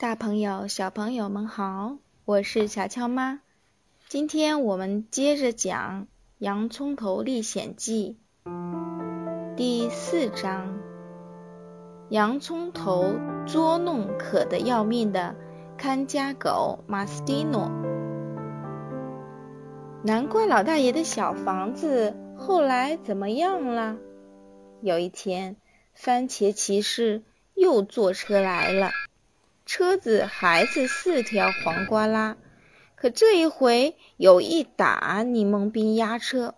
大朋友、小朋友们好，我是乔乔妈。今天我们接着讲《洋葱头历险记》第四章：洋葱头捉弄渴得要命的看家狗马斯蒂诺。难怪老大爷的小房子后来怎么样了？有一天，番茄骑士又坐车来了。车子还是四条黄瓜拉，可这一回有一打柠檬冰压车。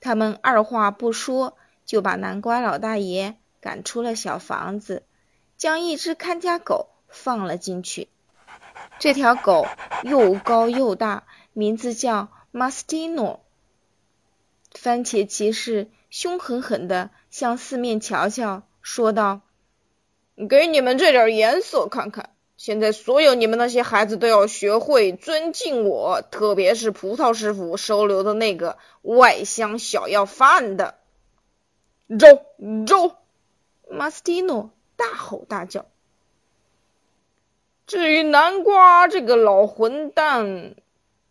他们二话不说就把南瓜老大爷赶出了小房子，将一只看家狗放了进去。这条狗又高又大，名字叫马斯蒂诺。番茄骑士凶狠狠地向四面瞧瞧，说道：“给你们这点颜色看看。”现在所有你们那些孩子都要学会尊敬我，特别是葡萄师傅收留的那个外乡小要饭的。走走，马斯蒂诺大吼大叫。至于南瓜这个老混蛋，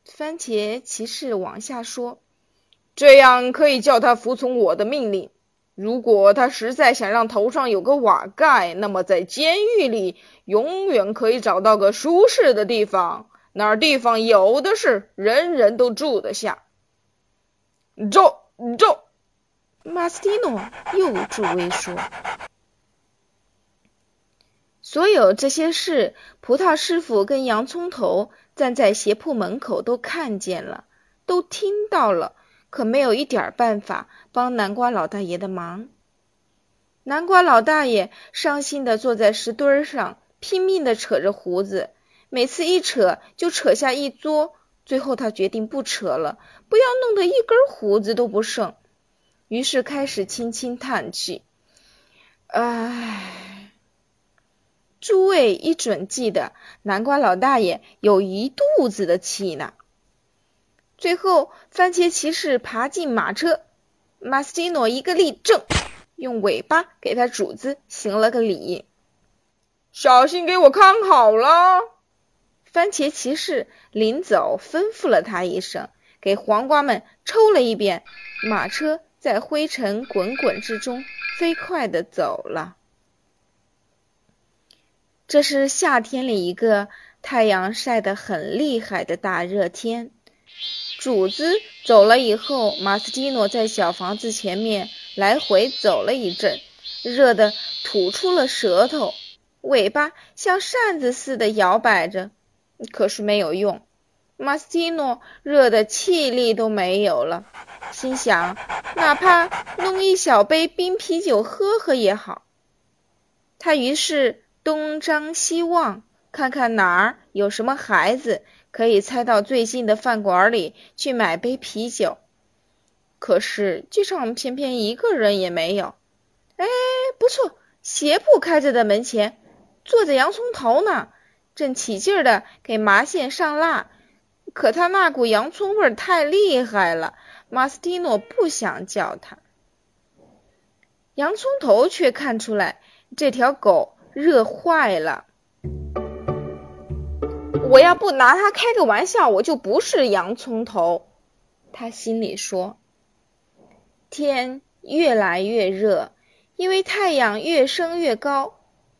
番茄骑士往下说，这样可以叫他服从我的命令。如果他实在想让头上有个瓦盖，那么在监狱里永远可以找到个舒适的地方，那儿地方有的是，人人都住得下。走走，马斯蒂诺又助威说。所有这些事，葡萄师傅跟洋葱头站在鞋铺门口都看见了，都听到了。可没有一点办法帮南瓜老大爷的忙。南瓜老大爷伤心的坐在石墩上，拼命的扯着胡子，每次一扯就扯下一撮。最后他决定不扯了，不要弄得一根胡子都不剩。于是开始轻轻叹气：“唉。”诸位一准记得，南瓜老大爷有一肚子的气呢。最后，番茄骑士爬进马车，马斯蒂诺一个立正，用尾巴给他主子行了个礼。小心给我看好了！番茄骑士临走吩咐了他一声，给黄瓜们抽了一遍。马车在灰尘滚滚之中飞快地走了。这是夏天里一个太阳晒得很厉害的大热天。主子走了以后，马斯蒂诺在小房子前面来回走了一阵，热得吐出了舌头，尾巴像扇子似的摇摆着，可是没有用。马斯蒂诺热得气力都没有了，心想哪怕弄一小杯冰啤酒喝喝也好。他于是东张西望，看看哪儿有什么孩子。可以猜到最近的饭馆里去买杯啤酒，可是街上偏偏一个人也没有。哎，不错，鞋铺开着的门前坐着洋葱头呢，正起劲的给麻线上蜡。可他那股洋葱味儿太厉害了，马斯蒂诺不想叫他。洋葱头却看出来这条狗热坏了。我要不拿他开个玩笑，我就不是洋葱头。他心里说。天越来越热，因为太阳越升越高。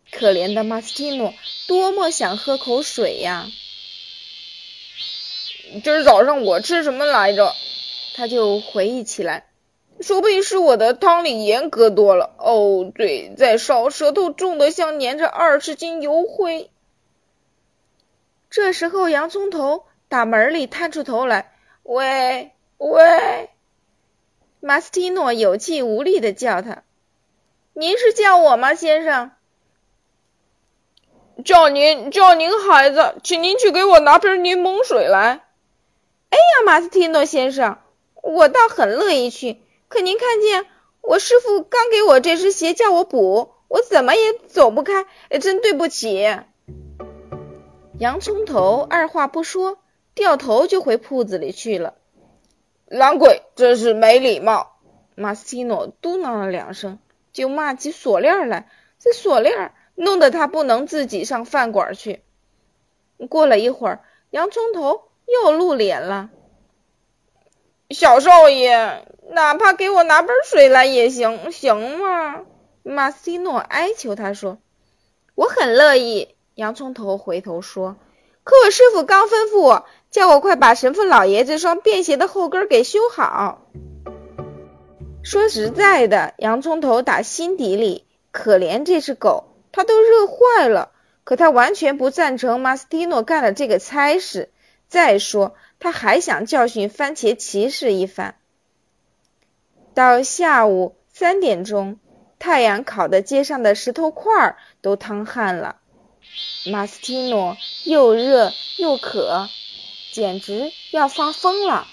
可怜的马斯蒂诺多么想喝口水呀！今儿早上我吃什么来着？他就回忆起来，说不定是我的汤里盐搁多了。哦，嘴在烧，舌头重的像粘着二十斤油灰。这时候，洋葱头打门里探出头来：“喂喂！”马斯蒂诺有气无力的叫他：“您是叫我吗，先生？”“叫您，叫您孩子，请您去给我拿瓶柠檬水来。”“哎呀，马斯蒂诺先生，我倒很乐意去。可您看见我师傅刚给我这只鞋叫我补，我怎么也走不开，真对不起。”洋葱头二话不说，掉头就回铺子里去了。懒鬼，真是没礼貌！马斯蒂诺嘟囔了两声，就骂起锁链来。这锁链弄得他不能自己上饭馆去，过了一会儿，洋葱头又露脸了。小少爷，哪怕给我拿杯水来也行，行吗？马斯蒂诺哀求他说：“我很乐意。”洋葱头回头说：“可我师傅刚吩咐我，叫我快把神父老爷这双便携的后跟给修好。”说实在的，洋葱头打心底里可怜这只狗，他都热坏了。可他完全不赞成马斯蒂诺干了这个差事。再说，他还想教训番茄骑士一番。到下午三点钟，太阳烤的街上的石头块儿都淌汗了。马斯蒂诺又热又渴，简直要发疯了。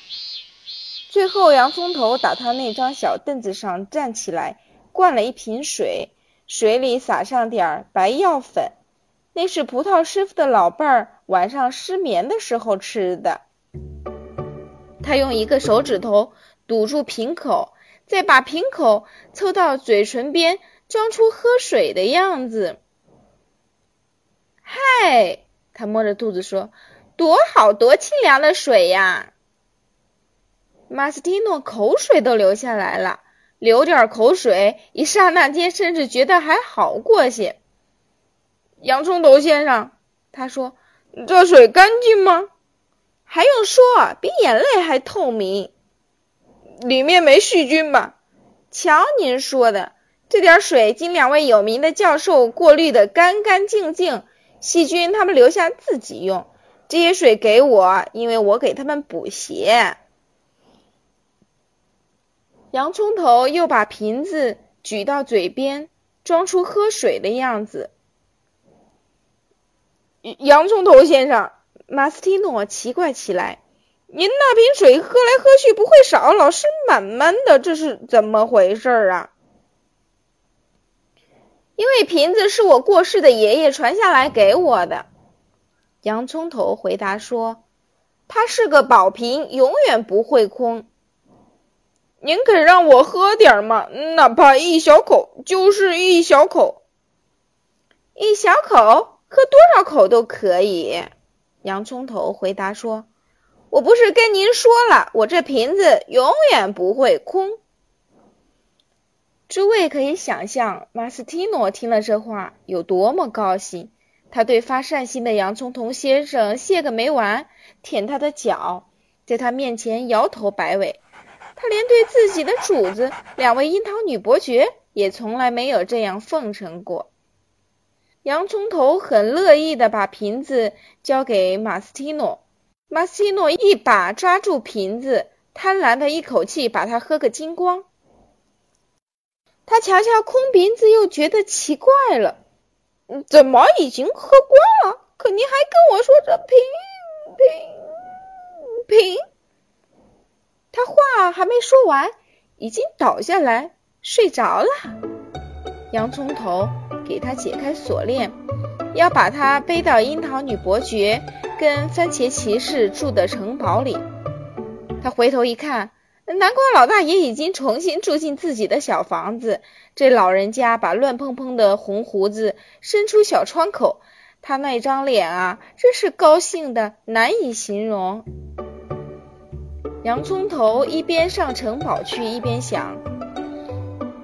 最后，洋葱头打他那张小凳子上站起来，灌了一瓶水，水里撒上点白药粉。那是葡萄师傅的老伴儿晚上失眠的时候吃的。他用一个手指头堵住瓶口，再把瓶口凑到嘴唇边，装出喝水的样子。嗨，他摸着肚子说：“多好多清凉的水呀！”马斯蒂诺口水都流下来了，流点口水，一刹那间甚至觉得还好过些。洋葱头先生，他说：“这水干净吗？还用说，比眼泪还透明。里面没细菌吧？瞧您说的，这点水经两位有名的教授过滤的干干净净，细菌他们留下自己用。这些水给我，因为我给他们补鞋。”洋葱头又把瓶子举到嘴边，装出喝水的样子。洋葱头先生，马斯蒂诺奇怪起来：“您那瓶水喝来喝去不会少，老是满满的，这是怎么回事啊？”因为瓶子是我过世的爷爷传下来给我的，洋葱头回答说：“它是个宝瓶，永远不会空。您肯让我喝点吗？哪怕一小口，就是一小口，一小口。”喝多少口都可以，洋葱头回答说：“我不是跟您说了，我这瓶子永远不会空。”诸位可以想象，马斯蒂诺听了这话有多么高兴。他对发善心的洋葱头先生谢个没完，舔他的脚，在他面前摇头摆尾。他连对自己的主子两位樱桃女伯爵也从来没有这样奉承过。洋葱头很乐意的把瓶子交给马斯蒂诺，马斯蒂诺一把抓住瓶子，贪婪的一口气把它喝个精光。他瞧瞧空瓶子，又觉得奇怪了，怎么已经喝光了？可你还跟我说这瓶瓶瓶……他话还没说完，已经倒下来睡着了。洋葱头。给他解开锁链，要把他背到樱桃女伯爵跟番茄骑士住的城堡里。他回头一看，南瓜老大爷已经重新住进自己的小房子。这老人家把乱蓬蓬的红胡子伸出小窗口，他那张脸啊，真是高兴的难以形容。洋葱头一边上城堡去，一边想：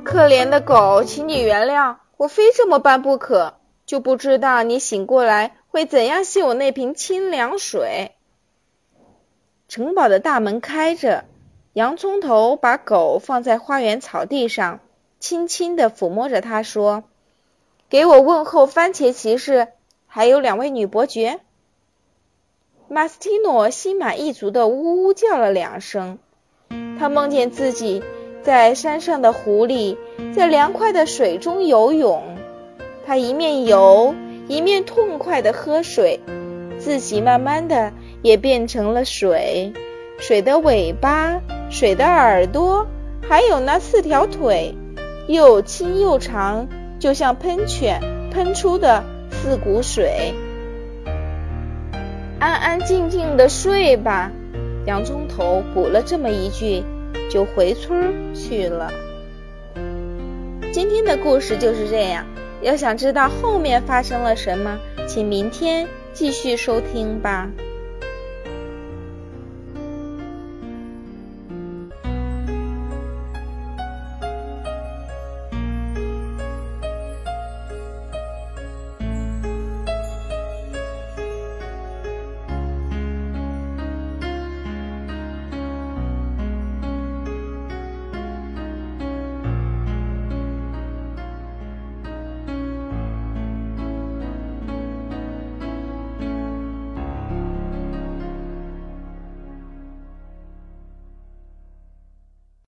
可怜的狗，请你原谅。我非这么办不可，就不知道你醒过来会怎样谢我那瓶清凉水。城堡的大门开着，洋葱头把狗放在花园草地上，轻轻地抚摸着它，说：“给我问候番茄骑士，还有两位女伯爵。”马斯蒂诺心满意足地呜呜叫了两声，他梦见自己。在山上的湖里，在凉快的水中游泳，他一面游一面痛快地喝水，自己慢慢的也变成了水。水的尾巴，水的耳朵，还有那四条腿，又轻又长，就像喷泉喷出的四股水。安安静静的睡吧，洋葱头补了这么一句。就回村去了。今天的故事就是这样。要想知道后面发生了什么，请明天继续收听吧。